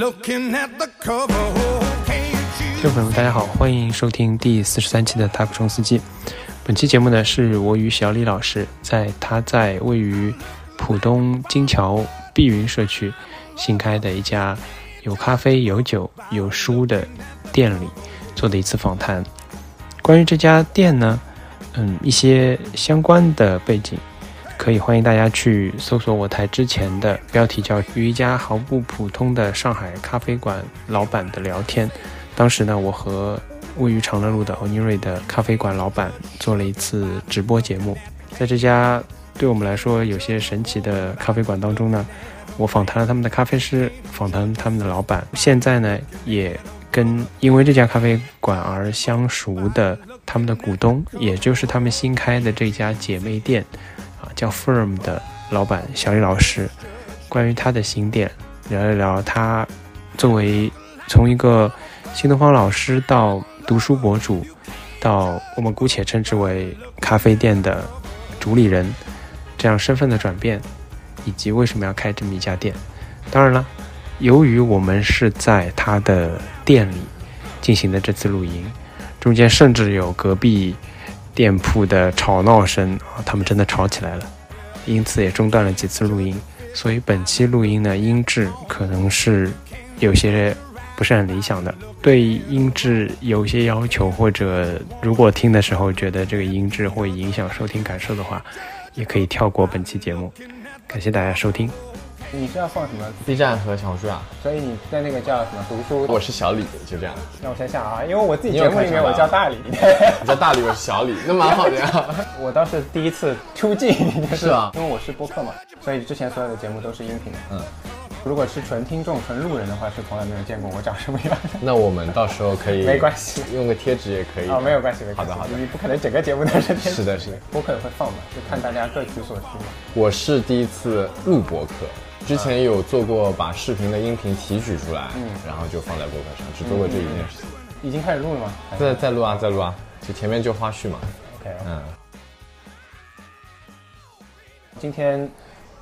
Oh, 听众朋友们，大家好，欢迎收听第四十三期的《塔克冲司机》。本期节目呢，是我与小李老师在他在位于浦东金桥碧云社区新开的一家有咖啡、有酒、有书的店里做的一次访谈。关于这家店呢，嗯，一些相关的背景，可以欢迎大家去搜索我台之前的标题叫“与一家毫不普通的上海咖啡馆老板的聊天”。当时呢，我和位于长乐路的欧尼瑞的咖啡馆老板做了一次直播节目。在这家对我们来说有些神奇的咖啡馆当中呢，我访谈了他们的咖啡师，访谈他们的老板。现在呢，也跟因为这家咖啡馆而相熟的他们的股东，也就是他们新开的这家姐妹店叫 Firm 的老板小李老师，关于他的新店聊一聊他作为从一个新东方老师到读书博主，到我们姑且称之为咖啡店的主理人，这样身份的转变，以及为什么要开这么一家店。当然了，由于我们是在他的店里进行的这次录音，中间甚至有隔壁店铺的吵闹声啊，他们真的吵起来了，因此也中断了几次录音。所以本期录音呢，音质可能是有些不是很理想的。对音质有些要求，或者如果听的时候觉得这个音质会影响收听感受的话，也可以跳过本期节目。感谢大家收听。你是要放什么？B 站和小红书啊，所以你在那个叫什么读书？我是小李，就这样。那我想想啊，因为我自己节目里面我叫大李，你叫大李，我是小李，那蛮好的呀。我倒是第一次出镜，就是啊因为我是播客嘛，所以之前所有的节目都是音频。嗯，如果是纯听众、纯路人的话，是从来没有见过我长什么样的。那我们到时候可以没关系用个贴纸也可以。哦，没有关系，没关系。好的，好的。你不可能整个节目都是天是的，是的。播客也会放嘛，就看大家各取所需嘛。我是第一次录播客，之前有做过把视频的音频提取出来，嗯，然后就放在播客上，只做过这一件事情。已经开始录了吗？在在录啊，在录啊，就前面就花絮嘛。OK。嗯，今天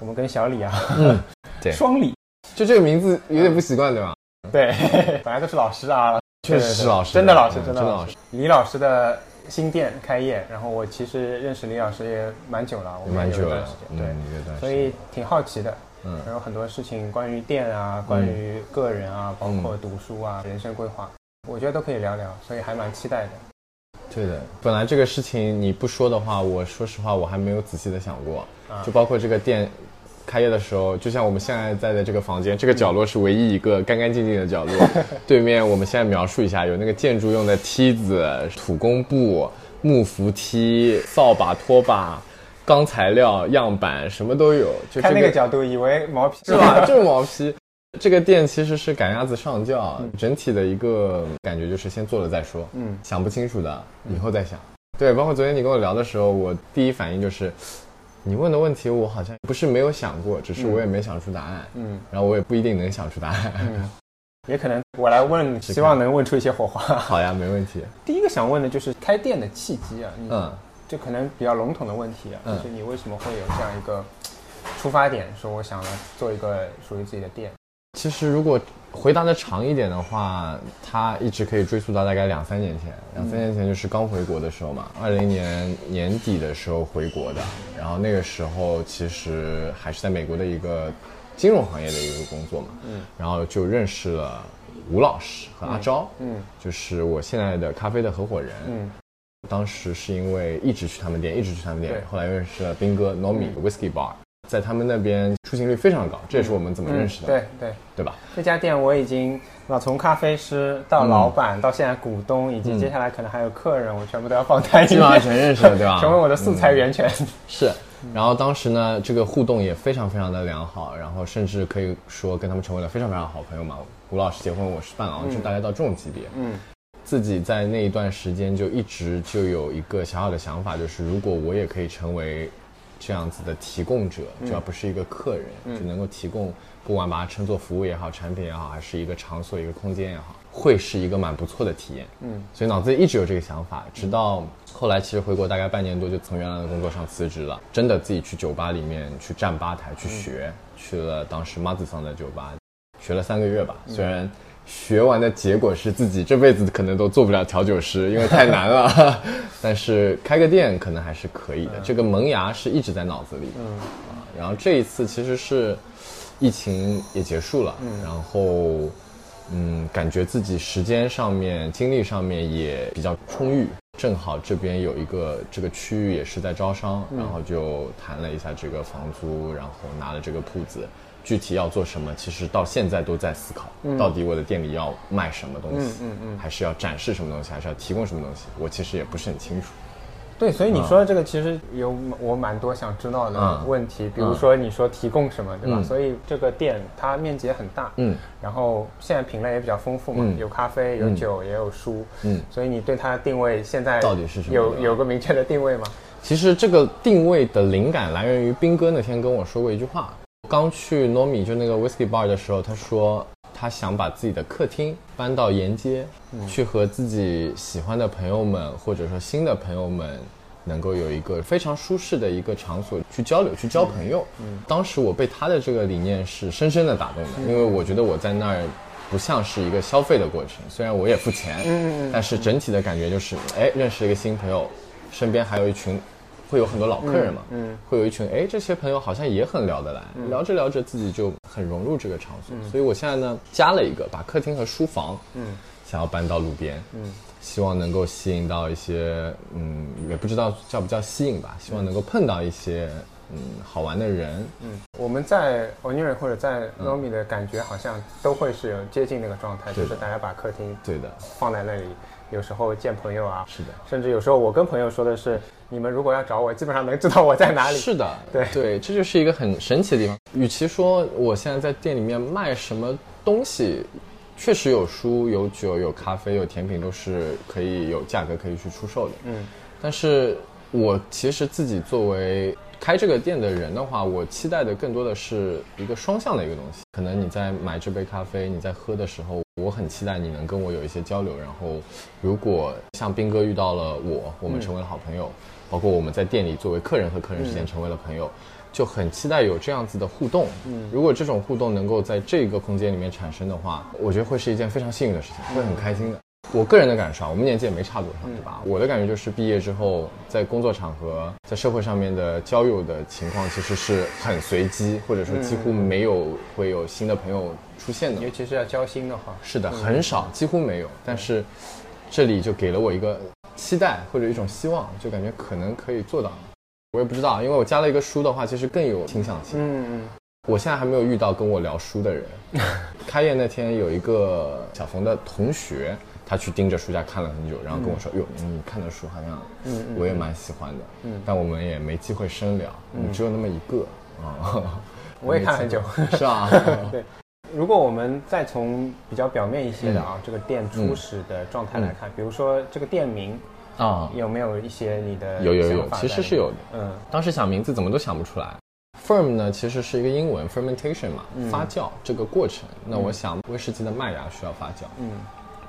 我们跟小李啊，嗯 对双李，就这个名字有点不习惯，对吧？对，本来都是老师啊，确实是老师真的老师，嗯真的老师。李老师的新店开业，然后我其实认识李老师也蛮久了，蛮久了段时间，嗯，对，有段时间。所以挺好奇的。嗯然后很多事情关于店啊，关于个人啊，包括读书啊、人生规划，我觉得都可以聊聊，所以还蛮期待的。对的，本来这个事情你不说的话，我说实话我还没有仔细的想过，啊就包括这个店开业的时候，就像我们现在在的这个房间，这个角落是唯一一个 干干净净的角落，对面我们现在描述一下，有那个建筑用的梯子、土工布、木扶梯、扫把、拖把。钢材料样板什么都有，就这看那个角度，以为毛坯是吧？就是毛坯。这个店其实是赶鸭子上轿，嗯整体的一个感觉就是先做了再说，嗯想不清楚的以后再想。对，包括昨天你跟我聊的时候，我第一反应就是，你问的问题我好像不是没有想过，只是我也没想出答案，嗯然后我也不一定能想出答案。嗯，也可能我来问，希望能问出一些火花。好呀，没问题。第一个想问的就是开店的契机啊，嗯，这可能比较笼统的问题啊，嗯就是你为什么会有这样一个出发点，说我想要做一个属于自己的店？其实如果回答的长一点的话，它一直可以追溯到大概两三年前。两三年前就是刚回国的时候嘛，二零年年底的时候回国的。然后那个时候其实还是在美国的一个金融行业的一个工作嘛。嗯。然后就认识了吴老师和阿昭，嗯就是我现在的咖啡的合伙人。嗯当时是因为一直去他们店，一直去他们店，后来认识了斌哥 Nomi、Whisky Bar，在他们那边出勤率非常高，这也是我们怎么认识的，对对，对吧？这家店我已经那，从咖啡师到老板，到现在股东，以及接下来可能还有客人，我全部都要放在里基本上面，全认识了，对吧？成为我的素材源泉。是，然后当时呢，这个互动也非常非常的良好，然后甚至可以说跟他们成为了非常非常好朋友嘛。吴老师结婚，我是伴郎，就大概到这种级别。嗯自己在那一段时间就一直就有一个小小的想法，就是如果我也可以成为这样子的提供者，就而不是一个客人，就能够提供，不管把它称作服务也好，产品也好，还是一个场所、一个空间也好，会是一个蛮不错的体验。嗯，所以脑子里一直有这个想法，直到后来其实回国大概半年多，就从原来的工作上辞职了，真的自己去酒吧里面去站吧台去学，去了当时马子桑的酒吧。学了三个月吧。虽然学完的结果是自己这辈子可能都做不了调酒师，因为太难了，但是开个店可能还是可以的。这个萌芽是一直在脑子里的。嗯啊，然后这一次其实是疫情也结束了，然后嗯，感觉自己时间上面、精力上面也比较充裕。正好这边有一个这个区域也是在招商，然后就谈了一下这个房租，然后拿了这个铺子。具体要做什么，其实到现在都在思考，到底我的店里要卖什么东西，嗯嗯还是要展示什么东西，还是要提供什么东西，我其实也不是很清楚。对，所以你说的这个其实有我蛮多想知道的嗯问题，比如说你说提供什么，对吧？嗯所以这个店它面积也很大，嗯，然后现在品类也比较丰富嘛，嗯有咖啡，有嗯酒，也有书，嗯所以你对它的定位现在到底是什么有有个明确的定位吗？其实这个定位的灵感来源于斌哥那天跟我说过一句话。刚去 Nomi 就那个 Whisky Bar 的时候，他说他想把自己的客厅搬到沿街，去和自己喜欢的朋友们或者说新的朋友们。能够有一个非常舒适的一个场所去交流、去交朋友。嗯，当时我被他的这个理念是深深的打动的，因为我觉得我在那儿不像是一个消费的过程，虽然我也付钱，嗯但是整体的感觉就是，哎，认识了一个新朋友，身边还有一群，会有很多老客人嘛，嗯，会有一群，哎，这些朋友好像也很聊得来，聊着聊着自己就很融入这个场所，所以我现在呢加了一个，把客厅和书房，嗯，想要搬到路边，嗯。希望能够吸引到一些，嗯，也不知道叫不叫吸引吧，希望能够碰到一些，嗯，好玩的人，嗯，我们在 O'Neill 或者在 Nomi 的感觉好像都会是有接近那个状态，就是大家把客厅对的，放在那里，有时候见朋友啊，是的。甚至有时候我跟朋友说的是，你们如果要找我，基本上能知道我在哪里。是的，对对，这就是一个很神奇的地方。与其说我现在在店里面卖什么东西，确实有书、有酒、有咖啡、有甜品，都是可以有价格可以去出售的。嗯，但是我其实自己作为开这个店的人的话，我期待的更多的是一个双向的一个东西。可能你在买这杯咖啡，你在喝的时候，我很期待你能跟我有一些交流。然后，如果像斌哥遇到了我，我们成为了好朋友，包括我们在店里作为客人和客人之间成为了朋友。就很期待有这样子的互动，嗯，如果这种互动能够在这个空间里面产生的话，我觉得会是一件非常幸运的事情，会很开心的。我个人的感受啊，我们年纪也没差多少，对吧？我的感觉就是毕业之后，在工作场合、在社会上面的交友的情况，其实是很随机，或者说几乎没有会有新的朋友出现的。尤其是要交心的话，是的，很少，几乎没有。但是这里就给了我一个期待或者一种希望，就感觉可能可以做到。我也不知道，因为我加了一个书的话，其实更有倾向性。嗯嗯，我现在还没有遇到跟我聊书的人。开业那天有一个小冯的同学，他去盯着书架看了很久，然后跟我说：“哟，你看的书好像，嗯我也蛮喜欢的。”嗯，但我们也没机会深聊，嗯，只有那么一个啊。我也看很久，是吧？对。如果我们再从比较表面一些的嗯啊，这个店初始的状态来看，比如说这个店名啊，有没有一些你的有有有其实是有的。嗯当时想名字怎么都想不出来。Firm 呢，其实是一个英文 fermentation 嘛，发酵这个过程。那我想威士忌的麦芽需要发酵，嗯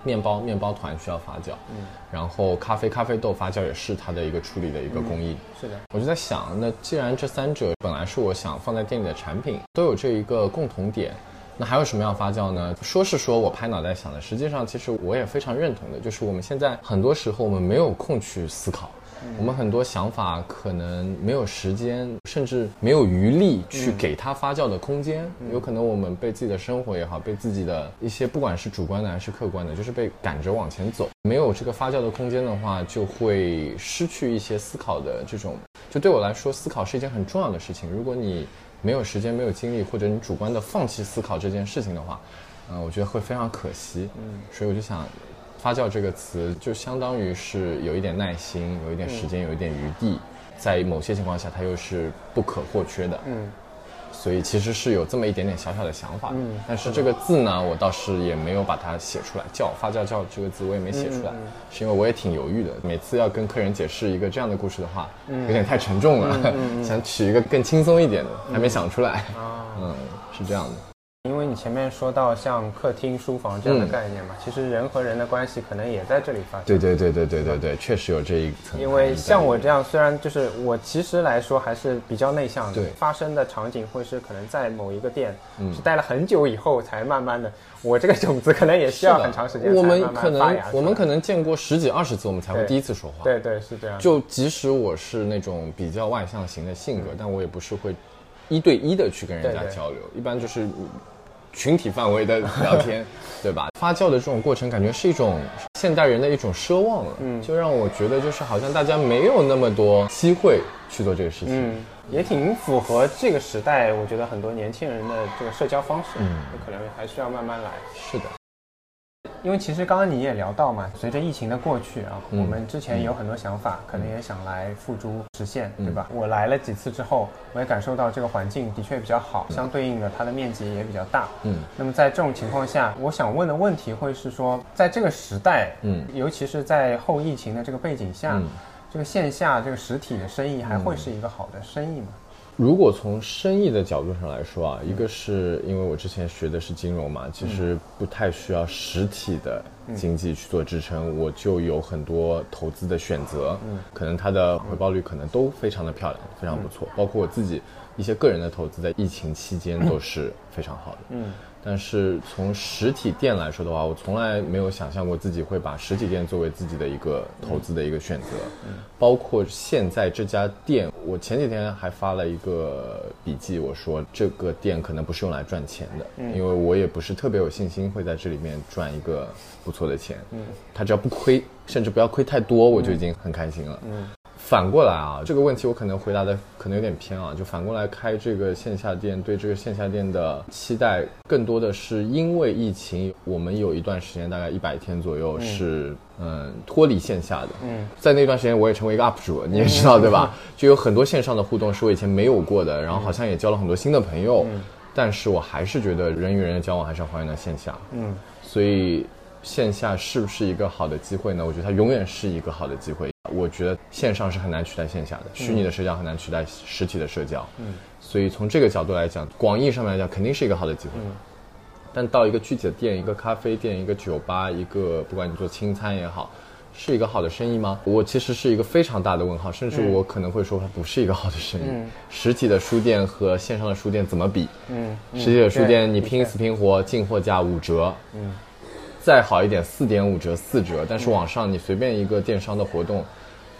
面包面包团需要发酵，嗯，然后咖啡咖啡豆发酵也是它的一个处理的一个工艺。是的，我就在想，那既然这三者本来是我想放在店里的产品，都有这一个共同点，那还有什么要发酵呢？说是说我拍脑袋想的，实际上其实我也非常认同的，就是我们现在很多时候我们没有空去思考。我们很多想法可能没有时间，甚至没有余力去给它发酵的空间。有可能我们被自己的生活也好，被自己的一些不管是主观的还是客观的，就是被赶着往前走。没有这个发酵的空间的话，就会失去一些思考的这种。就对我来说，思考是一件很重要的事情。如果你没有时间、没有精力，或者你主观的放弃思考这件事情的话，嗯、我觉得会非常可惜。嗯，所以我就想。发酵这个词就相当于是有一点耐心，有一点时间，有一点余地，在某些情况下它又是不可或缺的。嗯，所以其实是有这么一点点小小的想法的。嗯但是这个字呢，我倒是也没有把它写出来，叫发酵酵这个字我也没写出来，是因为我也挺犹豫的。每次要跟客人解释一个这样的故事的话，有点太沉重了，想取一个更轻松一点的，还没想出来。啊，嗯，是这样的。因为你前面说到像客厅、书房这样的嗯概念嘛，其实人和人的关系可能也在这里发生。对对对对对对对，确实有这一层。因为像我这样，虽然就是我其实来说还是比较内向的，对。发生的场景会是可能在某一个店、嗯。是待了很久以后才慢慢的，我这个种子可能也需要很长时间才我们可能我们可能见过十几二十次，我们才会第一次说话。对对是这样，就即使我是那种比较外向型的性格，但我也不是会一对一的去跟人家对对。交流，一般就是嗯群体范围的聊天，对吧？发酵的这种过程，感觉是一种现代人的一种奢望了，嗯，就让我觉得就是好像大家没有那么多机会去做这个事情，嗯，也挺符合这个时代，我觉得很多年轻人的这个社交方式，嗯可能还需要慢慢来。是的，因为其实刚刚你也聊到嘛，随着疫情的过去啊，嗯。我们之前有很多想法，可能也想来付诸实现，嗯。对吧？我来了几次之后，我也感受到这个环境的确比较好，相对应的它的面积也比较大。嗯。那么在这种情况下，我想问的问题会是说，在这个时代，嗯。尤其是在后疫情的这个背景下，嗯。这个线下这个实体的生意还会是一个好的生意吗？如果从生意的角度上来说啊，一个是因为我之前学的是金融嘛，其实不太需要实体的经济去做支撑，我就有很多投资的选择，可能它的回报率可能都非常的漂亮，非常不错。包括我自己一些个人的投资，在疫情期间 都是非常好的。嗯但是从实体店来说的话，我从来没有想象过自己会把实体店作为自己的一个投资的一个选择。包括现在这家店，我前几天还发了一个笔记，我说这个店可能不是用来赚钱的，因为我也不是特别有信心会在这里面赚一个不错的钱。嗯，它只要不亏，甚至不要亏太多，我就已经很开心了。嗯。反过来啊，这个问题我可能回答的可能有点偏啊，就反过来开这个线下店，对这个线下店的期待更多的是因为疫情，我们有一段时间大概一百天左右是嗯脱离线下的，嗯，在那段时间我也成为一个 UP 主，你也知道对吧？就有很多线上的互动是我以前没有过的，然后好像也交了很多新的朋友，嗯但是我还是觉得人与人的交往还是要还原到线下，嗯，所以线下是不是一个好的机会呢？我觉得它永远是一个好的机会。我觉得线上是很难取代线下的，虚拟的社交很难取代实体的社交。嗯，所以从这个角度来讲，广义上面来讲，肯定是一个好的机会。但到一个具体的店，一个咖啡店，一个酒吧，一个不管你做清餐也好，是一个好的生意吗？我其实是一个非常大的问号，甚至我可能会说它不是一个好的生意。实体的书店和线上的书店怎么比？嗯，实体的书店你拼死拼活，进货价五折，嗯，再好一点四点五折、四折，但是网上你随便一个电商的活动，对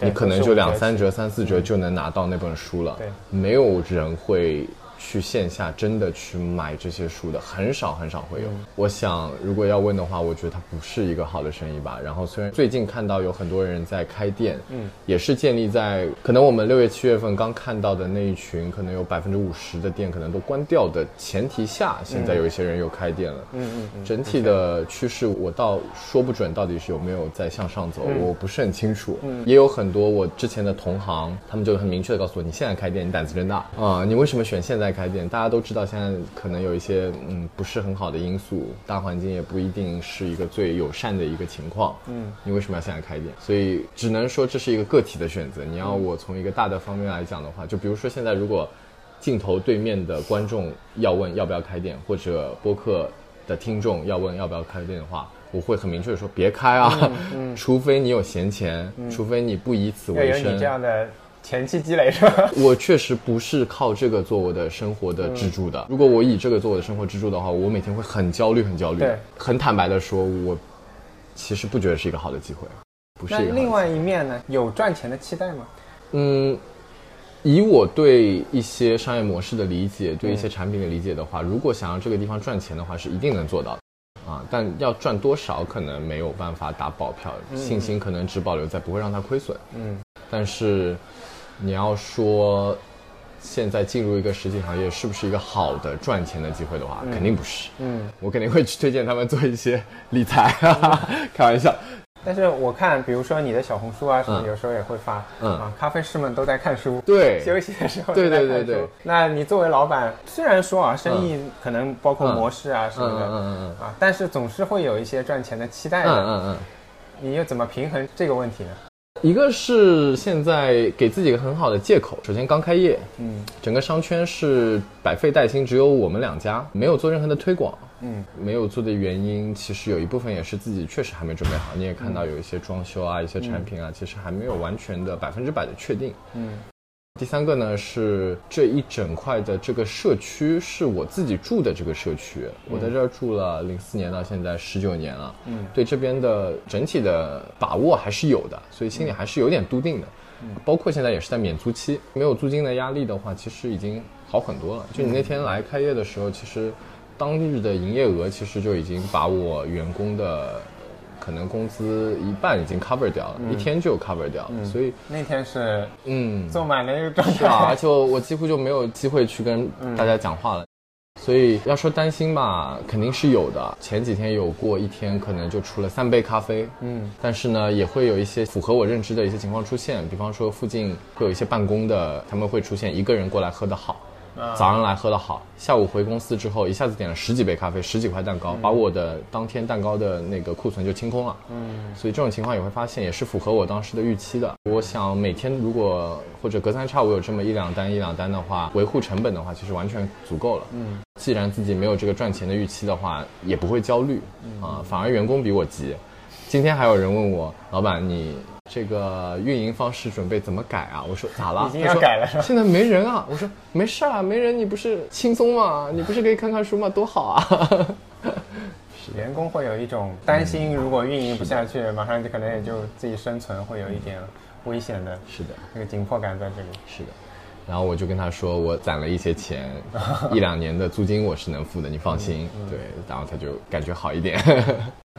你可能就两三折、三四折就能拿到那本书了。对，没有人会去线下真的去买这些书的，很少很少会有。我想，如果要问的话，我觉得它不是一个好的生意吧。然后虽然最近看到有很多人在开店，嗯，也是建立在可能我们六月七月份刚看到的那一群，可能有百分之五十的店可能都关掉的前提下，现在有一些人又开店了。嗯嗯嗯，整体的趋势我倒说不准到底是有没有在向上走，我不是很清楚。也有很多我之前的同行，他们就很明确的告诉我，你现在开店，你胆子真大啊、你为什么选现在开店？大家都知道现在可能有一些嗯不是很好的因素，大环境也不一定是一个最友善的一个情况。嗯，你为什么要现在开店？所以只能说这是一个个体的选择。你要我从一个大的方面来讲的话，就比如说现在如果镜头对面的观众要问要不要开店，或者播客的听众要问要不要开店的话，我会很明确的说别开啊，除非你有闲钱，除非你不以此为生要有你这。样的前期积累是吧？我确实不是靠这个做我的生活的支柱的。如果我以这个做我的生活支柱的话，我每天会很焦虑，很焦虑对。很坦白的说，我其实不觉得是一个好的机会，不是另外一面呢，有赚钱的期待吗？嗯，以我对一些商业模式的理解，对一些产品的理解的话，如果想要这个地方赚钱的话，是一定能做到的。啊，但要赚多少可能没有办法打保票，信心可能只保留在不会让它亏损。嗯，但是你要说现在进入一个实体行业是不是一个好的赚钱的机会的话，肯定不是。嗯，我肯定会去推荐他们做一些 理财，开玩笑。但是我看，比如说你的小红书啊什么，嗯有时候也会发，嗯。啊，咖啡师们都在看书，对。休息的时候对对对对。那你作为老板，虽然说啊，生意可能包括嗯模式啊什么的，嗯嗯嗯嗯。啊，但是总是会有一些赚钱的期待嗯的。嗯嗯。你又怎么平衡这个问题呢？一个是现在给自己一个很好的借口，首先刚开业，嗯整个商圈是百废待兴，只有我们两家，没有做任何的推广。嗯没有做的原因，其实有一部分也是自己确实还没准备好。你也看到有一些装修啊，一些产品啊，其实还没有完全的百分之百的确定。嗯第三个呢是这一整块的这个社区是我自己住的这个社区，我在这儿住了零四年到现在十九年了，嗯对这边的整体的把握还是有的，所以心里还是有点笃定的。嗯包括现在也是在免租期，没有租金的压力的话，其实已经好很多了。就你那天来开业的时候，其实当日的营业额其实就已经把我员工的可能工资一半已经 cover 掉了，一天就 cover 掉了，所以那天是嗯，坐满了一个状是啊，而。且我我几乎就没有机会去跟大家讲话了。所以要说担心吧，肯定是有的。前几天有过一天，可能就出了三杯咖啡，嗯但是呢，也会有一些符合我认知的一些情况出现，比方说附近会有一些办公的，他们会出现一个人过来喝的好，早上来喝的好，下午回公司之后一下子点了十几杯咖啡，十几块蛋糕，把我的当天蛋糕的那个库存就清空了。嗯所以这种情况也会发现，也是符合我当时的预期的。我想每天如果或者隔三差五有这么一两单一两单的话，维护成本的话，其实完全足够了。嗯既然自己没有这个赚钱的预期的话，也不会焦虑啊，反而员工比我急。今天还有人问我，老板你这个运营方式准备怎么改啊？我说咋了？已经要改了是吧 现在没人啊。我说没事啊，没人你不是轻松吗？你不是可以看看书吗？多好啊！员工会有一种担心，如果运营不下去，马上就可能也就自己生存会有一点危险的是的。那个紧迫感在这里。是的，然后我就跟他说，我攒了一些钱，一两年的租金我是能付的，你放心。对，然后他就感觉好一点。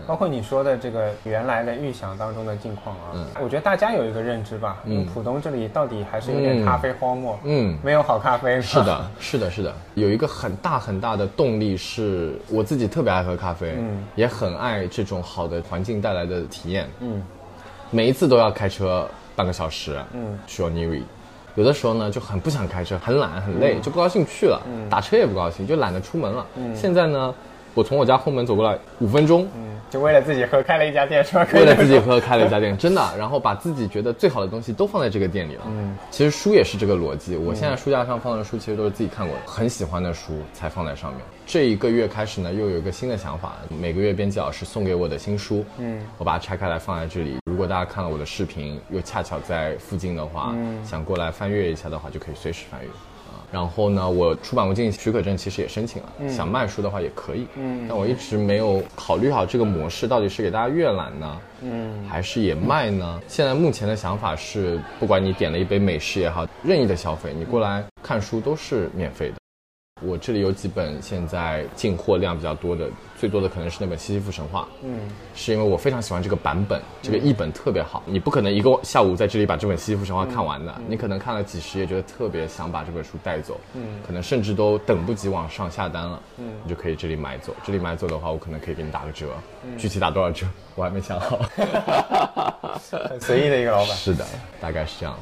包括你说的这个原来的预想当中的境况啊，嗯。我觉得大家有一个认知吧，因为嗯浦东这里到底还是有点咖啡荒漠，嗯，没有好咖啡。是，的，是的，是的，有一个很大很大的动力是我自己特别爱喝咖啡，嗯。也很爱这种好的环境带来的体验，嗯。每一次都要开车半个小时，嗯。去 o n i r i 有的时候呢就很不想开车，很懒很累，就不高兴去了，打车也不高兴，就懒得出门了。现在呢，我从我家后门走过来五分钟，嗯，就为了自己喝开了一家店是吧？为了自己喝开了一家店，真的，然后把自己觉得最好的东西都放在这个店里了。嗯，其实书也是这个逻辑。我现在书架上放的书其实都是自己看过的，很喜欢的书才放在上面。这一个月开始呢，又有一个新的想法，每个月编辑老师送给我的新书，嗯，我把它拆开来放在这里。如果大家看了我的视频，又恰巧在附近的话，想过来翻阅一下的话，就可以随时翻阅。啊，然后呢，我出版物经营许可证其实也申请了，想卖书的话也可以。嗯，但我一直没有考虑好这个模式到底是给大家阅览呢，嗯，还是也卖呢？现在目前的想法是，不管你点了一杯美式也好，任意的消费，你过来看书都是免费的。我这里有几本现在进货量比较多的，最多的可能是那本《西西弗神话》。嗯是因为我非常喜欢这个版本，这个译本特别好。你不可能一个下午在这里把这本《西西弗神话》看完的，你可能看了几十页，觉得特别想把这本书带走，嗯可能甚至都等不及往上下单了，嗯你就可以这里买走。这里买走的话，我可能可以给你打个折，嗯具体打多少折我还没想好。很 随意的一个老板。是的，大概是这样。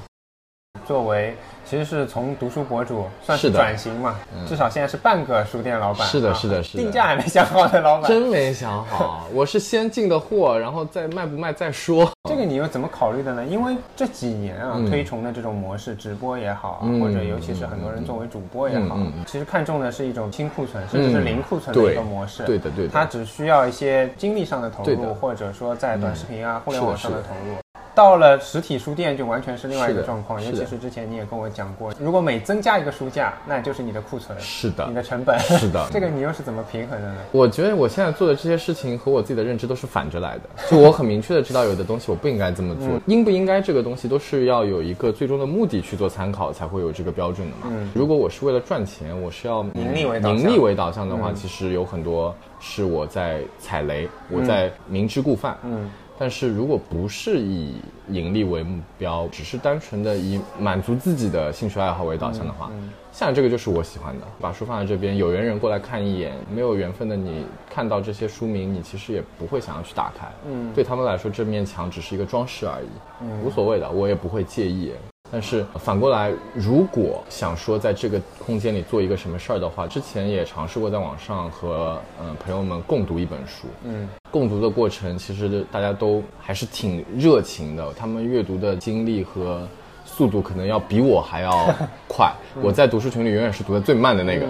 作为其实是从读书博主算是转型嘛，至少现在是半个书店老板。是的啊是的是的定价还没想好的老板。真没想好，我是先进的货，然后再卖不卖再说。这个你又怎么考虑的呢？因为这几年啊，嗯推崇的这种模式，直播也好啊，嗯或者尤其是很多人作为主播也好，其实看重的是一种清库存，甚至是零库存的一个模式。对的对的它只需要一些精力上的投入，或者说在短视频啊、互联网上的投入。到了实体书店就完全是另外一个状况，尤其是之前你也跟我讲过，如果每增加一个书架，那就是你的库存，是的你的成本。是的 这个你又是怎么平衡的呢？我觉得我现在做的这些事情和我自己的认知都是反着来的，就我很明确的知道有的东西我不应该这么做，应不应该这个东西都是要有一个最终的目的去做参考，才会有这个标准的嘛。如果我是为了赚钱，我是要盈利为导向盈利为导向的话，其实有很多是我在踩雷，我在明知故犯。嗯。但是如果不是以盈利为目标，只是单纯的以满足自己的兴趣爱好为导向的话，像这个就是我喜欢的。把书放在这边，有缘人过来看一眼，没有缘分的你看到这些书名，你其实也不会想要去打开。嗯，对他们来说，这面墙只是一个装饰而已，无所谓的，我也不会介意。但是反过来，如果想说在这个空间里做一个什么事儿的话，之前也尝试过在网上和嗯、呃朋友们共读一本书。嗯，共读的过程其实大家都还是挺热情的，他们阅读的经历和速度可能要比我还要快。我在读书群里永远是读的最慢的那个。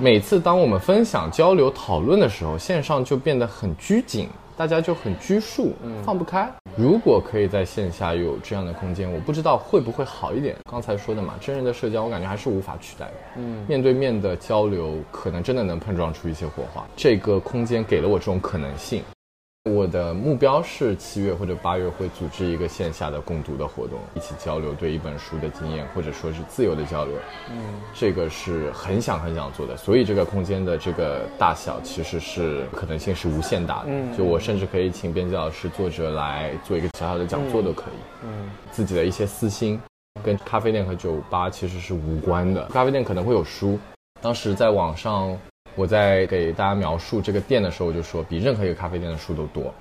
每次当我们分享、交流、讨论的时候，线上就变得很拘谨，大家就很拘束，放不开。如果可以在线下有这样的空间，我不知道会不会好一点。刚才说的嘛，真人的社交我感觉还是无法取代的。嗯，面对面的交流，可能真的能碰撞出一些火花。这个空间给了我这种可能性。我的目标是七月或者八月会组织一个线下的共读的活动，一起交流对一本书的经验，或者说是自由的交流。嗯，这个是很想很想做的，所以这个空间的这个大小其实是可能性是无限大的。嗯，就我甚至可以请编辑老师、作者来做一个小小的讲座都可以。嗯，自己的一些私心跟咖啡店和酒吧其实是无关的。咖啡店可能会有书，当时在网上。我在给大家描述这个店的时候，我就说比任何一个咖啡店的书都多，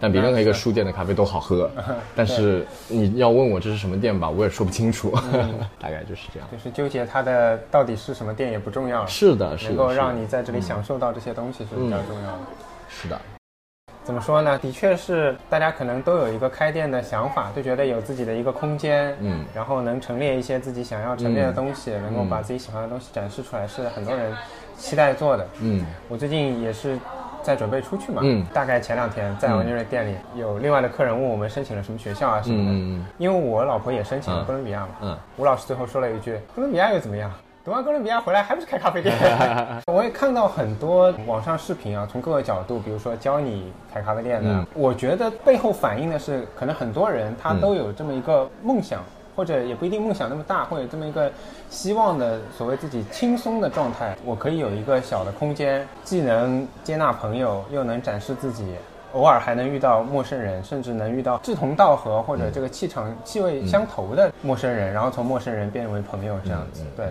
但比任何一个书店的咖啡都好喝。但是你要问我这是什么店吧，我也说不清楚，大概就是这样。就是纠结它的到底是什么店也不重要了，是的，是的，能够让你在这里享受到这些东西是比较重要的。是的，怎么说呢？的确是大家可能都有一个开店的想法，就觉得有自己的一个空间，嗯然后能陈列一些自己想要陈列的东西，能够把自己喜欢的东西展示出来，是很多人期待做的。嗯。我最近也是在准备出去嘛，嗯。大概前两天在我那瑞店里有另外的客人问我们申请了什么学校啊什么的，嗯嗯因为我老婆也申请了嗯哥伦比亚嘛，嗯吴老师最后说了一句：“哥伦比亚又怎么样？读完哥伦比亚回来还不是开咖啡店？” 我也看到很多网上视频啊，从各个角度，比如说教你开咖啡店的，嗯。我觉得背后反映的是，可能很多人他都有这么一个梦想。或者也不一定梦想那么大，或者这么一个希望的所谓自己轻松的状态，我可以有一个小的空间，既能接纳朋友，又能展示自己，偶尔还能遇到陌生人，甚至能遇到志同道合或者这个气场、气味相投的陌生人，然后从陌生人变为朋友这样子。对，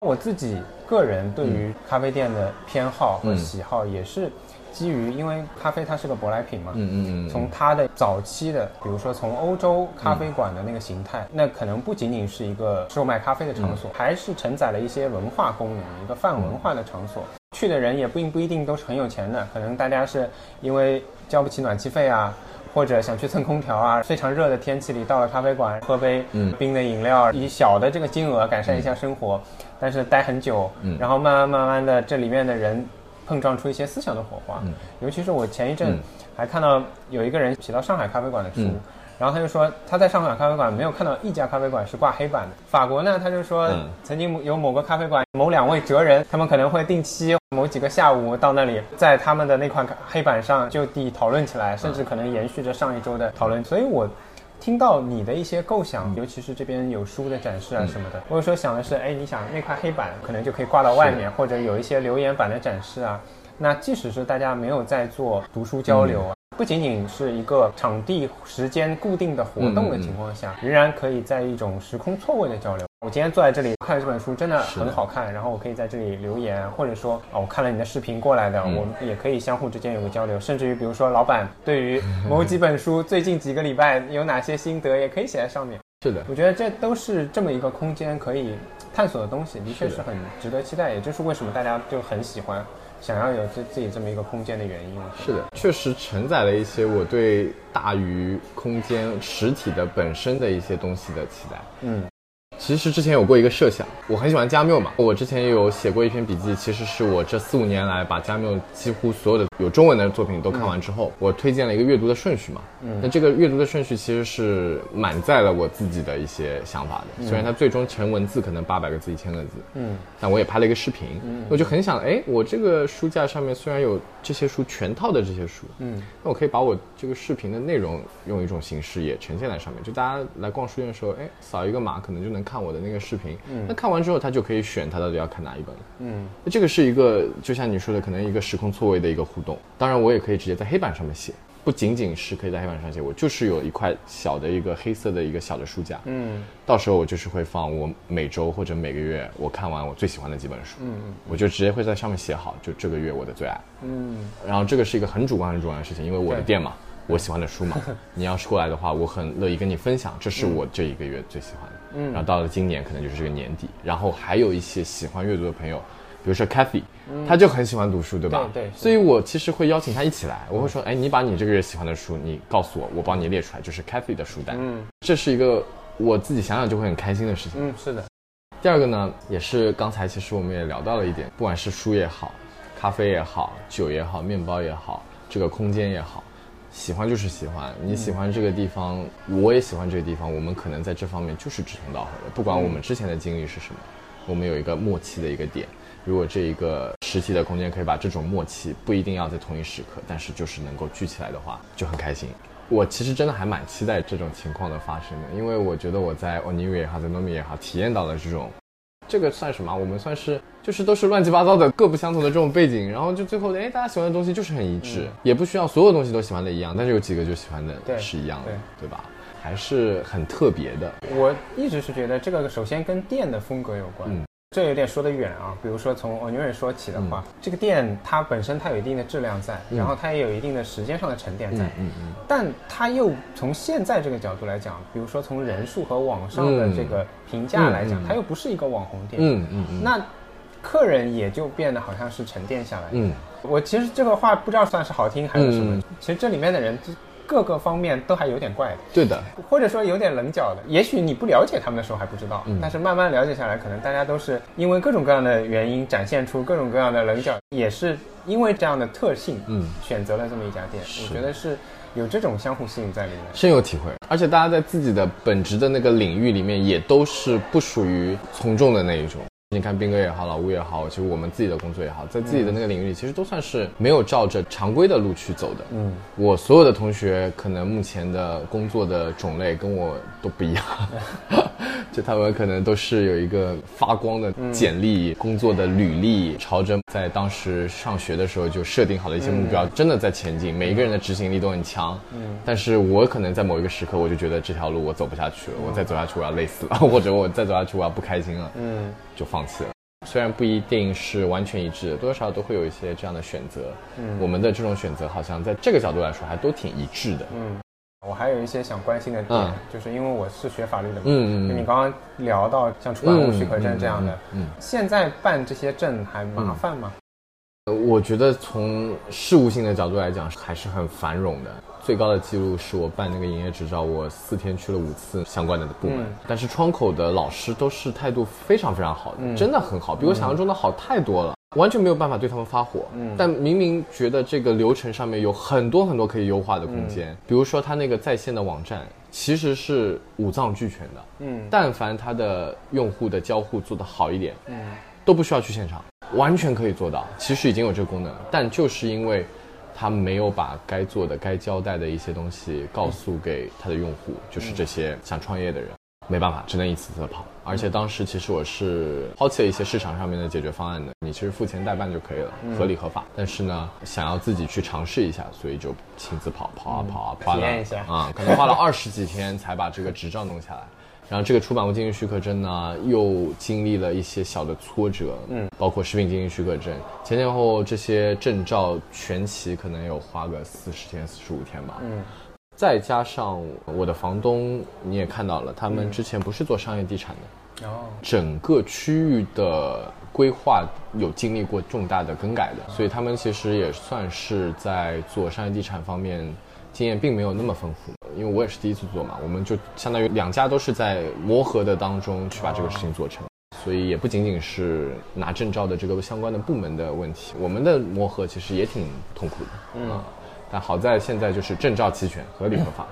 我自己个人对于咖啡店的偏好和喜好也是基于，因为咖啡它是个舶来品嘛，嗯嗯嗯，从它的早期的，比如说从欧洲咖啡馆的那个形态，那可能不仅仅是一个售卖咖啡的场所，还是承载了一些文化功能，一个泛文化的场所。去的人也并不一定都是很有钱的，可能大家是因为交不起暖气费啊。或者想去蹭空调啊，非常热的天气里到了咖啡馆喝杯嗯冰的饮料，以小的这个金额改善一下生活，但是待很久，嗯然后慢慢慢慢的这里面的人碰撞出一些思想的火花。嗯尤其是我前一阵嗯还看到有一个人写到上海咖啡馆的书，嗯然后他就说他在上海咖啡馆没有看到一家咖啡馆是挂黑板的。法国呢，他就说嗯曾经有某个咖啡馆某两位哲人，他们可能会定期某几个下午到那里，在他们的那块黑板上就地讨论起来，甚至可能延续着上一周的讨论。所以我。听到你的一些构想，尤其是这边有书的展示啊什么的，我有时候想的是，哎，你想那块黑板可能就可以挂到外面，或者有一些留言板的展示啊。那即使是大家没有在做读书交流啊，不仅仅是一个场地、时间固定的活动的情况下，仍然可以在一种时空错位的交流。我今天坐在这里看这本书，真的很好看，然后我可以在这里留言，或者说啊，我看了你的视频过来的，我们也可以相互之间有个交流，甚至于比如说老板对于 某几本书最近几个礼拜有哪些心得，也可以写在上面。是的，我觉得这都是这么一个空间可以探索的东西，的确是很值得期待，也就是为什么大家就很喜欢，想要有自自己这么一个空间的原因。是的，确实承载了一些我对大于空间实体的本身的一些东西的期待。嗯，其实之前有过一个设想，我很喜欢加缪嘛，我之前也有写过一篇笔记，其实是我这四五年来把加缪几乎所有的有中文的作品都看完之后，我推荐了一个阅读的顺序嘛。嗯，那这个阅读的顺序其实是满载了我自己的一些想法的，虽然它最终成文字可能八百个字、一千个字，嗯，但我也拍了一个视频，我就很想，哎，我这个书架上面虽然有这些书全套的这些书，嗯，那我可以把我这个视频的内容用一种形式也呈现在上面，就大家来逛书店的时候，哎，扫一个码可能就能看我的那个视频，嗯，那看完之后他就可以选他到底要看哪一本了，嗯，那这个是一个就像你说的，可能一个时空错位的一个互动。当然，我也可以直接在黑板上面写，不仅仅是可以在黑板上写，我就是有一块小的一个黑色的一个小的书架，嗯，到时候我就是会放我每周或者每个月我看完我最喜欢的几本书，嗯，我就直接会在上面写好，就这个月我的最爱，嗯，然后这个是一个很主观很主观的事情，因为我的店嘛，我喜欢的书嘛，你要是过来的话，我很乐意跟你分享，这是我这一个月最喜欢的。嗯，然后到了今年可能就是这个年底，然后还有一些喜欢阅读的朋友，比如说 Kathy，、他就很喜欢读书，对吧？对对所以我其实会邀请他一起来，我会说，哎，你把你这个月喜欢的书，你告诉我，我帮你列出来，就是 Kathy 的书单。嗯。这是一个我自己想想就会很开心的事情。嗯，是的，第二个呢，也是刚才其实我们也聊到了一点，不管是书也好，咖啡也好，酒也好，面包也好，这个空间也好，喜欢就是喜欢。你喜欢这个地方，我也喜欢这个地方，我们可能在这方面就是志同道合的。不管我们之前的经历是什么，我们有一个默契的一个点。如果这一个实体的空间可以把这种默契，不一定要在同一时刻，但是就是能够聚起来的话，就很开心。我其实真的还蛮期待这种情况的发生的，因为我觉得我在 Oniru 也好，在 Nomi 也好，体验到了这种，这个算什么啊？我们算是就是都是乱七八糟的各不相同的这种背景，然后就最后哎，大家喜欢的东西就是很一致，也不需要所有东西都喜欢的一样，但是有几个就喜欢的是一样的对，对吧？还是很特别的。我一直是觉得这个首先跟店的风格有关。嗯这有点说得远啊，比如说从 i r 说起的话，这个店它本身它有一定的质量在，然后它也有一定的时间上的沉淀在，嗯嗯但它又从现在这个角度来讲，比如说从人数和网上的这个评价来讲，嗯嗯嗯。它又不是一个网红店，嗯嗯嗯。那客人也就变得好像是沉淀下来。嗯，我其实这个话不知道算是好听还是什么，嗯。其实这里面的人就各个方面都还有点怪的。对的，或者说有点棱角的，也许你不了解他们的时候还不知道，嗯但是慢慢了解下来，可能大家都是因为各种各样的原因展现出各种各样的棱角，也是因为这样的特性，嗯选择了这么一家店。我觉得是有这种相互吸引在里面。深有体会。而且大家在自己的本职的那个领域里面，也都是不属于从众的那一种。你看斌哥也好，老吴也好，其实我们自己的工作也好，在自己的那个领域里，其实都算是没有照着常规的路去走的。嗯，我所有的同学可能目前的工作的种类跟我都不一样，就他们可能都是有一个发光的简历、工作的履历，朝着在当时上学的时候就设定好的一些目标，真的在前进。每一个人的执行力都很强，嗯，但是我可能在某一个时刻，我就觉得这条路我走不下去了，我再走下去我要累死了，或者我再走下去我要不开心了，嗯，就放弃了。虽然不一定是完全一致，多多少少都会有一些这样的选择。嗯，我们的这种选择好像在这个角度来说还都挺一致的。嗯我还有一些想关心的点，嗯就是因为我是学法律的嘛，嗯嗯就你刚刚聊到像出版物许可证这样的，嗯嗯嗯现在办这些证还麻烦吗？呃我觉得从事务性的角度来讲，还是很繁荣的。最高的记录是我办那个营业执照，我四天去了五次相关的部门。嗯但是窗口的老师都是态度非常非常好的，嗯真的很好，比我想象中的好太多了。完全没有办法对他们发火，嗯但明明觉得这个流程上面有很多很多可以优化的空间，比如说他那个在线的网站其实是五脏俱全的，嗯但凡他的用户的交互做得好一点，嗯都不需要去现场，完全可以做到。其实已经有这个功能了，但就是因为他没有把该做的、该交代的一些东西告诉给他的用户，就是这些想创业的人，没办法，只能一次次地跑。而且当时其实我是抛弃了一些市场上面的解决方案的，你其实付钱代办就可以了，合理合法。但是呢，想要自己去尝试一下，所以就亲自跑跑啊跑啊，花了 啊，可能花了二十几天才把这个执照弄下来。然后这个出版物经营许可证呢，又经历了一些小的挫折，嗯，包括食品经营许可证，前前后后这些证照全齐可能有花个四十天、四十五天吧，嗯，再加上我的房东，你也看到了，他们之前不是做商业地产的，哦，整个区域的规划有经历过重大的更改的，所以他们其实也算是在做商业地产方面经验并没有那么丰富。因为我也是第一次做嘛，我们就相当于两家都是在磨合的当中去把这个事情做成。所以也不仅仅是拿证照的这个相关的部门的问题，我们的磨合其实也挺痛苦的，嗯，但好在现在就是证照齐全，合理合法。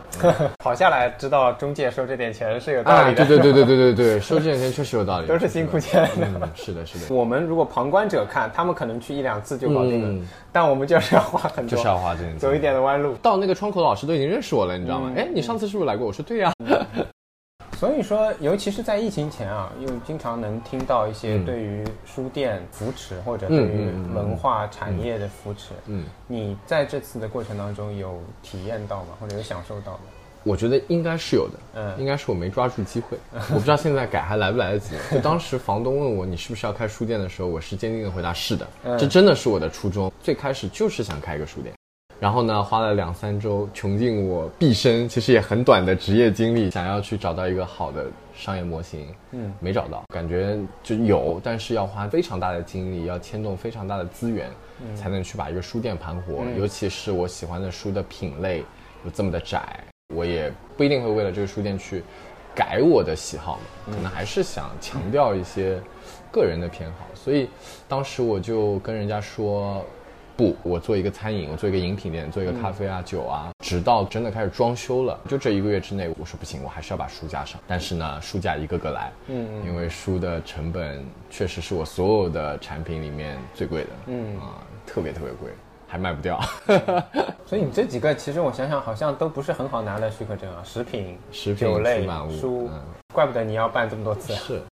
跑下来知道中介收这点钱是有道啊，理的，对对对对对对对，收这点钱确实有道理，都是辛苦钱。嗯，是的，是的，我们如果旁观者看，他们可能去一两次就搞定了，嗯但我们就是要花很多，就是要花这点钱走一点的弯路。到那个窗口的老师都已经认识我了，你知道吗？嗯哎、你上次是不是来过？我说对呀、所以说，尤其是在疫情前啊，又经常能听到一些嗯对于书店扶持或者对于文化产业的扶持，嗯，你在这次的过程当中有体验到吗？或者有享受到吗？我觉得应该是有的，嗯应该是我没抓住机会，我不知道现在改还来不来得及。就当时房东问我你是不是要开书店的时候，我是坚定的回答是的，嗯这真的是我的初衷，最开始就是想开一个书店。然后呢，花了两三周，穷尽我毕生其实也很短的职业经历，想要去找到一个好的商业模型，嗯，没找到，感觉就有，但是要花非常大的精力，要牵动非常大的资源，才能去把一个书店盘活。尤其是我喜欢的书的品类有这么的窄，我也不一定会为了这个书店去改我的喜好嘛，可能还是想强调一些个人的偏好。所以当时我就跟人家说。不，我做一个餐饮，我做一个饮品店，做一个咖啡啊、酒啊，直到真的开始装修了，就这一个月之内，我说不行，我还是要把书架上。但是呢，书架一个个来，嗯，因为书的成本确实是我所有的产品里面最贵的，嗯啊，特别特别贵，还卖不掉。所以你这几个其实我想想，好像都不是很好拿的许可证啊，食品、食品、酒类、满物书，怪不得你要办这么多次。是。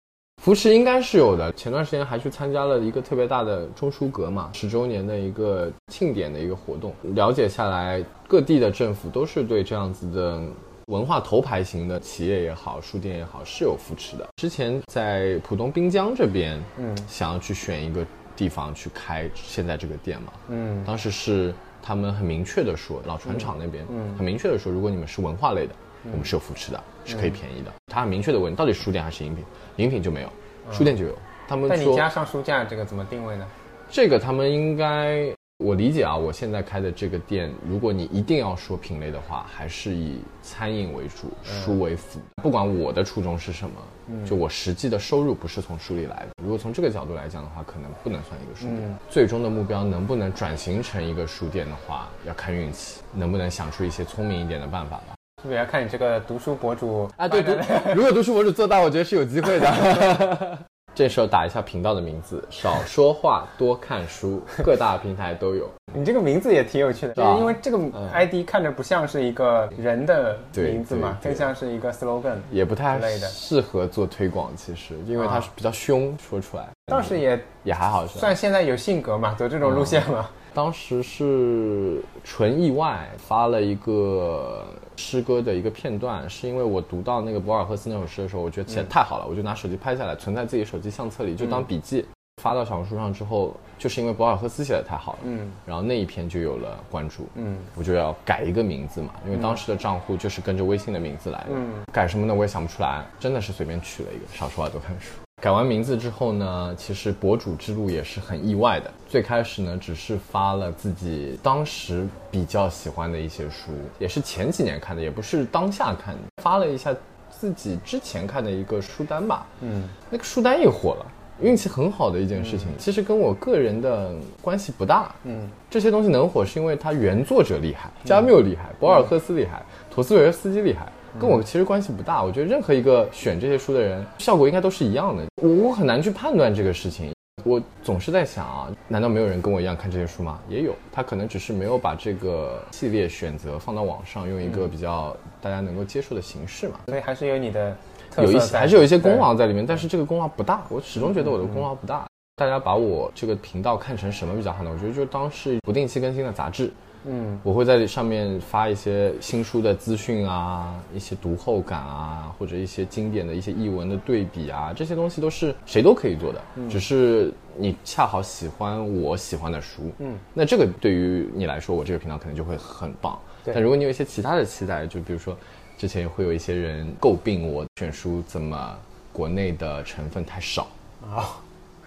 扶持应该是有的。前段时间还去参加了一个特别大的中书阁嘛，十周年的一个庆典的一个活动。了解下来，各地的政府都是对这样子的文化头牌型的企业也好，书店也好是有扶持的。之前在浦东滨江这边，嗯，想要去选一个地方去开现在这个店嘛，嗯，当时是他们很明确的说，老船厂那边，嗯，很明确的说，如果你们是文化类的。我们是有扶持的，是可以便宜的。他很明确的问，到底书店还是饮品？饮品就没有，书店就有。他们说，你家上书架这个怎么定位呢？这个他们应该。我理解啊，我现在开的这个店，如果你一定要说品类的话，还是以餐饮为主，书为辅。不管我的初衷是什么，就我实际的收入不是从书里来的。如果从这个角度来讲的话，可能不能算一个书店。最终的目标能不能转型成一个书店的话，要看运气，能不能想出一些聪明一点的办法吧。是不是要看你这个读书博主啊？对，如果读书博主做大，我觉得是有机会的。这时候打一下频道的名字，少说话，多看书，各大平台都有。你这个名字也挺有趣的，因为这个 ID 看着不像是一个人的名字嘛，更像是一个 slogan，也不太适合做推广。其实，因为它是比较凶，说出来倒是也也还好，算现在有性格嘛，走这种路线嘛。当时是纯意外，发了一个诗歌的一个片段，是因为我读到那个博尔赫斯那首诗的时候，我觉得写的太好了，我就拿手机拍下来，存在自己手机相册里，就当笔记。发到小红书上之后，就是因为博尔赫斯写的太好了，嗯，然后那一篇就有了关注，嗯，我就要改一个名字嘛，因为当时的账户就是跟着微信的名字来的，嗯，改什么呢？我也想不出来，真的是随便取了一个，少说话多看书。改完名字之后呢，其实博主之路也是很意外的。最开始呢，只是发了自己当时比较喜欢的一些书，也是前几年看的，也不是当下看的。发了一下自己之前看的一个书单吧，嗯，那个书单也火了，运气很好的一件事情。其实跟我个人的关系不大，嗯，这些东西能火是因为它原作者厉害，加缪厉害，博尔赫斯厉害，陀思妥耶夫斯基厉害。跟我其实关系不大，我觉得任何一个选这些书的人，效果应该都是一样的。我我很难去判断这个事情。我总是在想啊，难道没有人跟我一样看这些书吗？也有，他可能只是没有把这个系列选择放到网上，用一个比较大家能够接受的形式嘛。所以还是有你的有一些，还是有一些功劳在里面，但是这个功劳不大。我始终觉得我的功劳不大。大家把我这个频道看成什么比较好呢？我觉得就当是不定期更新的杂志。嗯，我会在上面发一些新书的资讯啊，一些读后感啊，或者一些经典的一些译文的对比啊，这些东西都是谁都可以做的，只是你恰好喜欢我喜欢的书，嗯，那这个对于你来说，我这个频道可能就会很棒。但如果你有一些其他的期待，就比如说，之前会有一些人诟病我选书怎么国内的成分太少。啊，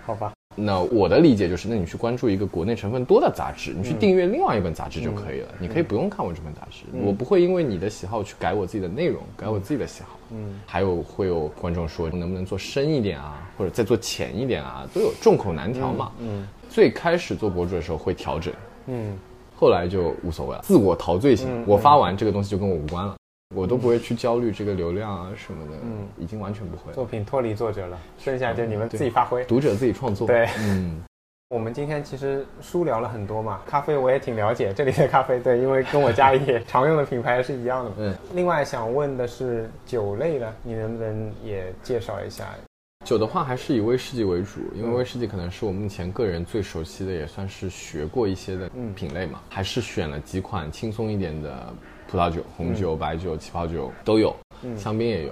好吧。那我的理解就是，那你去关注一个国内成分多的杂志，你去订阅另外一本杂志就可以了。你可以不用看我这本杂志，我不会因为你的喜好去改我自己的内容，改我自己的喜好。嗯，还有会有观众说，能不能做深一点啊，或者再做浅一点啊，都有众口难调嘛。嗯，最开始做博主的时候会调整，嗯，后来就无所谓了，自我陶醉型。我发完这个东西就跟我无关了。我都不会去焦虑这个流量啊什么的，嗯，已经完全不会。作品脱离作者了，剩下就你们自己发挥，读者自己创作。对，嗯。我们今天其实书聊了很多嘛，咖啡我也挺了解这里的咖啡，对，因为跟我家里常用的品牌是一样的。嗯。另外想问的是酒类的，你能不能也介绍一下？酒的话还是以威士忌为主，因为威士忌可能是我目前个人最熟悉的，也算是学过一些的品类嘛。还是选了几款轻松一点的。葡萄酒、红酒、白酒、气泡酒都有，香槟也有。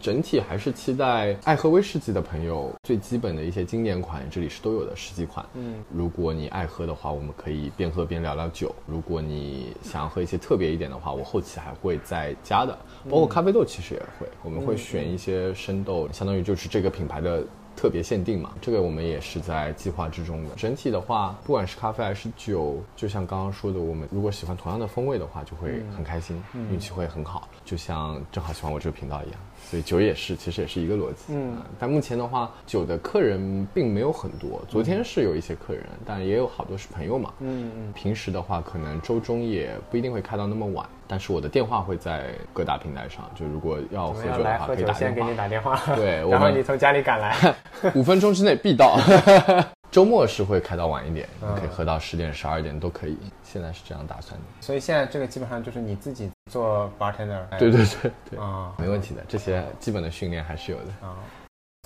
整体还是期待爱喝威士忌的朋友最基本的一些经典款，这里是都有的十几款。嗯，如果你爱喝的话，我们可以边喝边聊聊酒。如果你想要喝一些特别一点的话，我后期还会再加的，包括咖啡豆其实也会，我们会选一些生豆，相当于就是这个品牌的。特别限定嘛，这个我们也是在计划之中的。整体的话，不管是咖啡还是酒，就像刚刚说的，我们如果喜欢同样的风味的话，就会很开心，运气会很好。就像正好喜欢我这个频道一样，所以酒也是，其实也是一个逻辑。嗯，但目前的话，酒的客人并没有很多。昨天是有一些客人，但也有好多是朋友嘛。嗯嗯。平时的话，可能周中也不一定会开到那么晚。但是我的电话会在各大平台上，就如果要喝酒的话，可以打先给你打电话。对，然后你从家里赶来，五分钟之内必到。周末是会开到晚一点，可以喝到十点、十二点都可以。现在是这样打算的。所以现在这个基本上就是你自己做 bartender。对对对对啊，没问题的，这些基本的训练还是有的啊。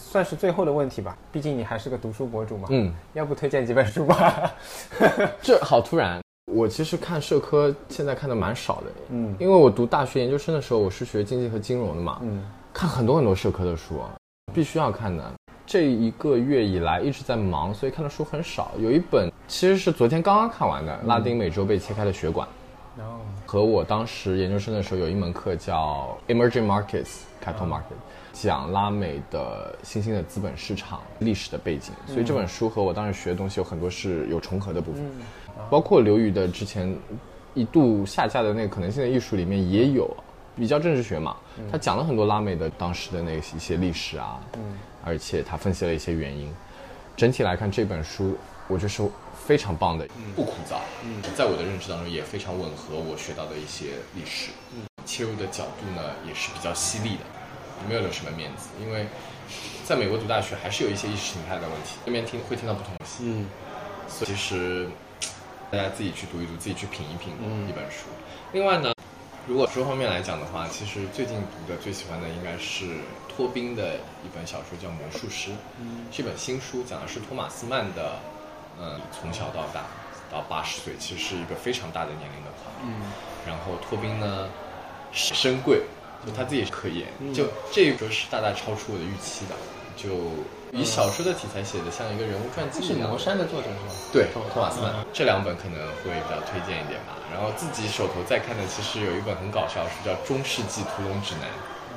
算是最后的问题吧，毕竟你还是个读书博主嘛。嗯，要不推荐几本书吧？这好突然。我其实看社科现在看的蛮少的，嗯，因为我读大学研究生的时候，我是学经济和金融的嘛，嗯，看很多很多社科的书，必须要看的。这一个月以来一直在忙，所以看的书很少。有一本其实是昨天刚刚看完的《拉丁美洲被切开的血管》，哦，和我当时研究生的时候有一门课叫 Emerging Markets Capital Market，讲拉美的新兴的资本市场历史的背景，所以这本书和我当时学的东西有很多是有重合的部分。包括刘宇的之前一度下架的那个可能性的艺术里面也有，比较政治学嘛，他讲了很多拉美的当时的那一些历史啊，嗯，而且他分析了一些原因。整体来看这本书，我觉得是非常棒的，不枯燥，嗯，在我的认知当中也非常吻合我学到的一些历史，嗯，切入的角度呢也是比较犀利的，没有留什么面子，因为在美国读大学还是有一些意识形态的问题，这边听会听到不同的戏，嗯，所以其实。大家自己去读一读，自己去品一品一本书。另外呢，如果书方面来讲的话，其实最近读的最喜欢的应该是托宾的一本小说，叫《魔术师》。嗯，是一本新书，讲的是托马斯曼的，嗯，从小到大到八十岁，其实是一个非常大的年龄的跨度。嗯，然后托宾呢，身贵，就他自己科研，就这个是大大超出我的预期的。就以小说的题材写的像一个人物传记一样。是魔山的作者是吗？对，托马斯曼。这两本可能会比较推荐一点吧。然后自己手头在看的，其实有一本很搞笑的书，叫《中世纪屠龙指南》。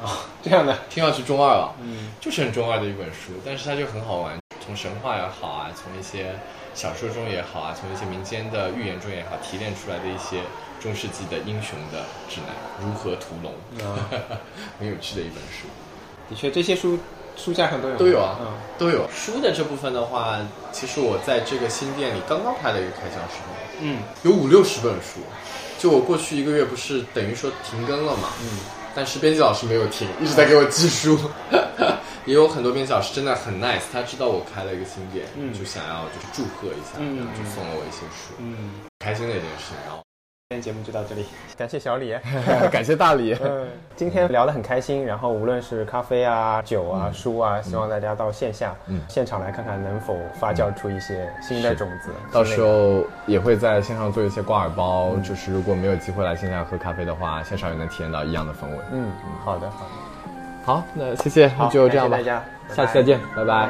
啊，这样的，听上去中二了。嗯，就是很中二的一本书，但是它就很好玩。从神话也好啊，从一些小说中也好啊，从一些民间的寓言中也好，提炼出来的一些中世纪的英雄的指南，如何屠龙，很有趣的一本书。的确，这些书。书架上都有，都有啊，嗯，都有。书的这部分的话，其实我在这个新店里刚刚拍了一个开箱视频，嗯，有五六十本书。就我过去一个月不是等于说停更了嘛，嗯，但是编辑老师没有停，一直在给我寄书。也有很多编辑老师真的很 nice，他知道我开了一个新店，嗯，就想要就是祝贺一下，然后就送了我一些书，嗯，开心的一件事情，然后。今天节目就到这里，感谢小李，感谢大李。嗯，今天聊得很开心，然后无论是咖啡啊、酒啊、书啊，希望大家到线下、嗯，现场来看看能否发酵出一些新的种子。到时候也会在线上做一些挂耳包，就是如果没有机会来线下喝咖啡的话，线上也能体验到一样的氛围。嗯，好的，好的，好，那谢谢，就这样吧，大家，下期再见，拜拜。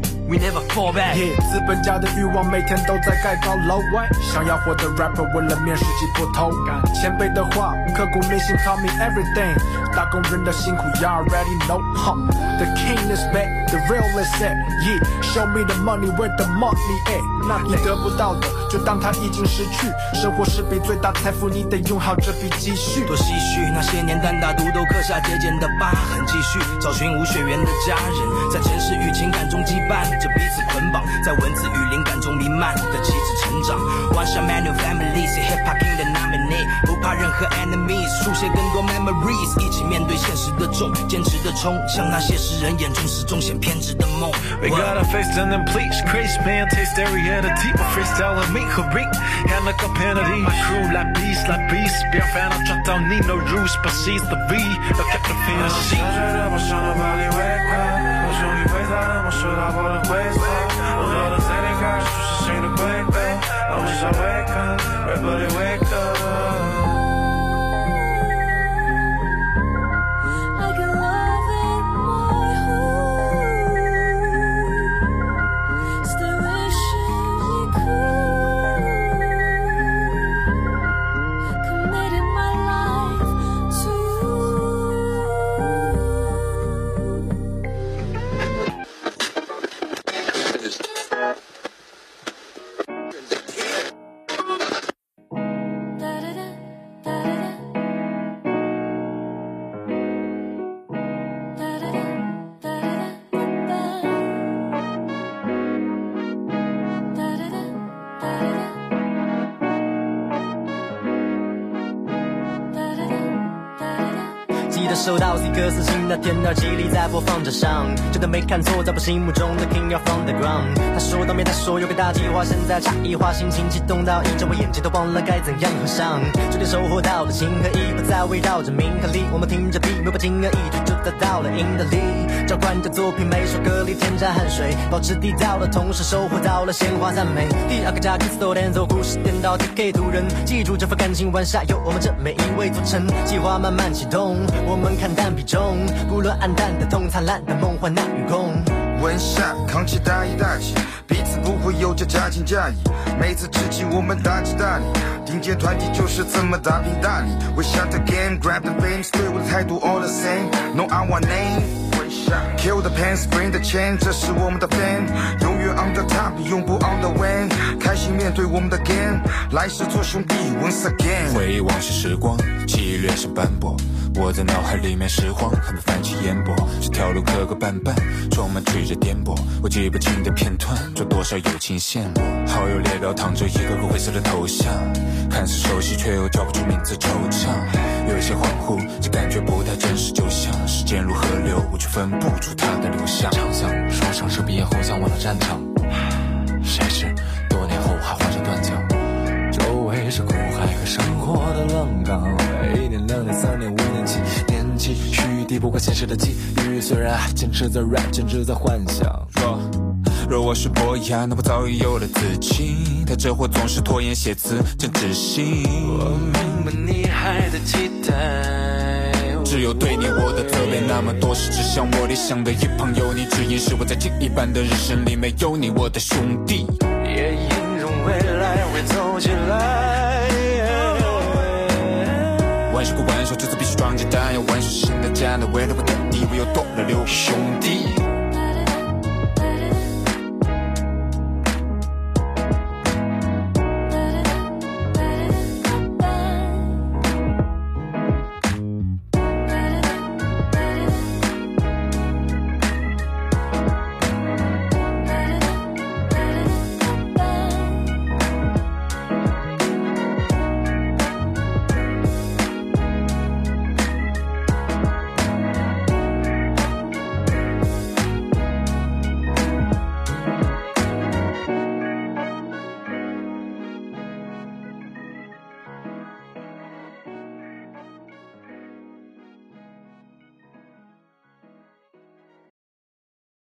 We never fall back。资本家的欲望每天都在盖高楼。想要活得 rapper 为了面试挤破头。前辈的话刻骨铭心，Tell me everything。打工人的辛苦，you already know。The king is back, the real is set. Yeah, show me the money where the money at。那你得不到的，就当它已经失去。生活是笔最大财富，你得用好这笔积蓄。多唏嘘，那些年单打独斗刻下节俭的疤痕。继续找寻无血缘的家人，在城市与情感中羁绊。着彼此捆绑，在文字与灵感中弥漫的旗帜成长。One shot manual family 是 hip hop king 的 nominee，不怕任何 enemies，书写更多 memories，一起面对现实的重，坚持的冲，向那些世人眼中始终显偏执的梦。We gotta face and then bleach Crazy man taste every reality But freestyle with me 和 Rick 看那个 penalty My crew like beast like beast 不要烦恼抓到你 No rules but she's the V 要 keep the fantasy 觉得我想要把你围困，我兄弟会在那么说大破的灰色，我说的 C 开始出是新的规格，让我想 wake up，everybody wake up。那天，耳机里在播放着上，真的没看错，在我心目中的 King 要 from the ground。他说到没他说有个大计划，现在差异化，心情激动到一睁我眼睛都忘了该怎样合上。昨天收获到的情和义，不再围绕着名和利，我们听着 B，没有轻而易举就得到了赢的利。浇灌着作品，每首歌里添加汗水，保持地道的同时收获到了鲜花赞美。第二个加 Kiss 都连走，故事颠倒 TK 途人，记住这份感情，晚下有我们这每一位组成，计划慢慢启动，我们看淡比重，不论暗淡的痛，灿烂的梦幻难与共。温下，扛起大一大气，彼此不会有着假情假意。每次吃鸡我们大吉大利，顶尖团体就是这么大拼大力。We shot the game, grab the fame，对我的态度 all the same。No I want name。Kill the pants, bring the chain，这是我们的 fan，永远 on the top，永不 on the wane。开心面对我们的 game，来世做兄弟，once again。回忆往事时光，记忆略显斑驳。我在脑海里面拾荒，还没泛起烟波。这条路磕磕绊绊，充满曲折颠簸。我记不清的片段，这多少友情陷落。好友列表躺着一个个灰色的头像，看似熟悉，却又叫不出名字，惆怅。有一些恍惚，这感觉不太真实，就像时间如河流，我却分不出它的流向。长相说上是毕业后向往的战场，谁知多年后还换上断脚。是苦海和生活的浪荡，一年、两年、三年、五年、七年期，虚地不过现实的际遇，虽然还坚持在 rap，坚持在幻想。若若我是伯牙，那我早已有了自己。他这货总是拖延写词，真窒息。我明白你还在期待。只有对你我的责备，那么多事指向我理想的一旁有你，只因是我在记忆般的人生里没有你，我的兄弟。走起来。玩笑归玩笑，这次必须装起胆，要挽手新的战斗为了我的地位又多了六个兄弟。